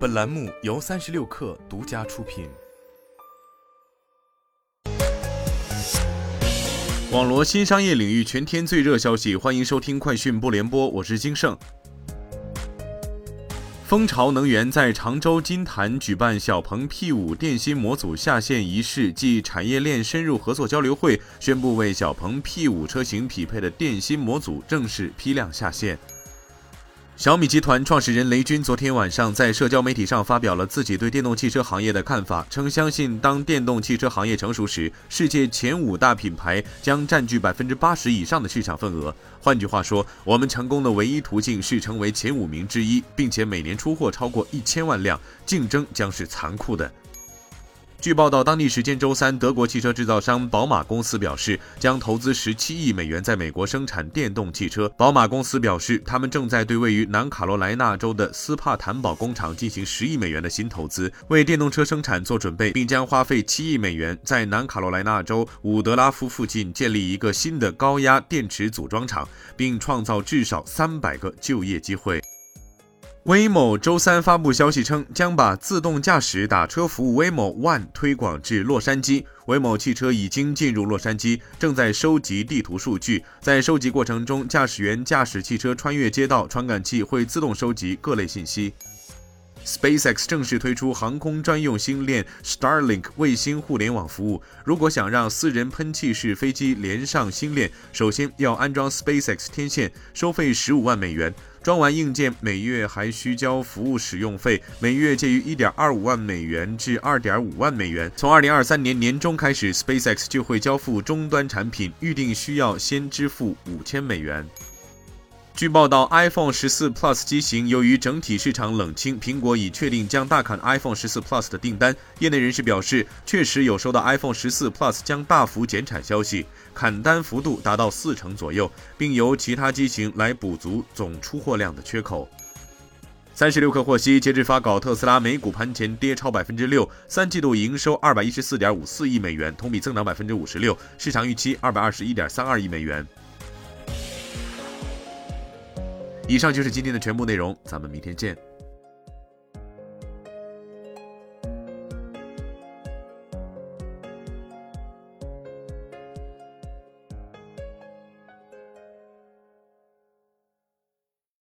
本栏目由三十六氪独家出品。网罗新商业领域全天最热消息，欢迎收听快讯不联播，我是金盛。蜂巢能源在常州金坛举办小鹏 P5 电芯模组下线仪式暨产业链深入合作交流会，宣布为小鹏 P5 车型匹配的电芯模组正式批量下线。小米集团创始人雷军昨天晚上在社交媒体上发表了自己对电动汽车行业的看法，称相信当电动汽车行业成熟时，世界前五大品牌将占据百分之八十以上的市场份额。换句话说，我们成功的唯一途径是成为前五名之一，并且每年出货超过一千万辆，竞争将是残酷的。据报道，当地时间周三，德国汽车制造商宝马公司表示，将投资十七亿美元在美国生产电动汽车。宝马公司表示，他们正在对位于南卡罗来纳州的斯帕坦堡工厂进行十亿美元的新投资，为电动车生产做准备，并将花费七亿美元在南卡罗来纳州伍德拉夫附近建立一个新的高压电池组装厂，并创造至少三百个就业机会。威某周三发布消息称，将把自动驾驶打车服务威某 One 推广至洛杉矶。威某汽车已经进入洛杉矶，正在收集地图数据。在收集过程中，驾驶员驾驶汽车穿越街道，传感器会自动收集各类信息。SpaceX 正式推出航空专用星链 Starlink 卫星互联网服务。如果想让私人喷气式飞机连上星链，首先要安装 SpaceX 天线，收费十五万美元。装完硬件，每月还需交服务使用费，每月介于一点二五万美元至二点五万美元。从二零二三年年中开始，SpaceX 就会交付终端产品，预定需要先支付五千美元。据报道，iPhone 十四 Plus 机型由于整体市场冷清，苹果已确定将大砍 iPhone 十四 Plus 的订单。业内人士表示，确实有收到 iPhone 十四 Plus 将大幅减产消息，砍单幅度达到四成左右，并由其他机型来补足总出货量的缺口。三十六氪获悉，截至发稿，特斯拉美股盘前跌超百分之六，三季度营收二百一十四点五四亿美元，同比增长百分之五十六，市场预期二百二十一点三二亿美元。以上就是今天的全部内容，咱们明天见。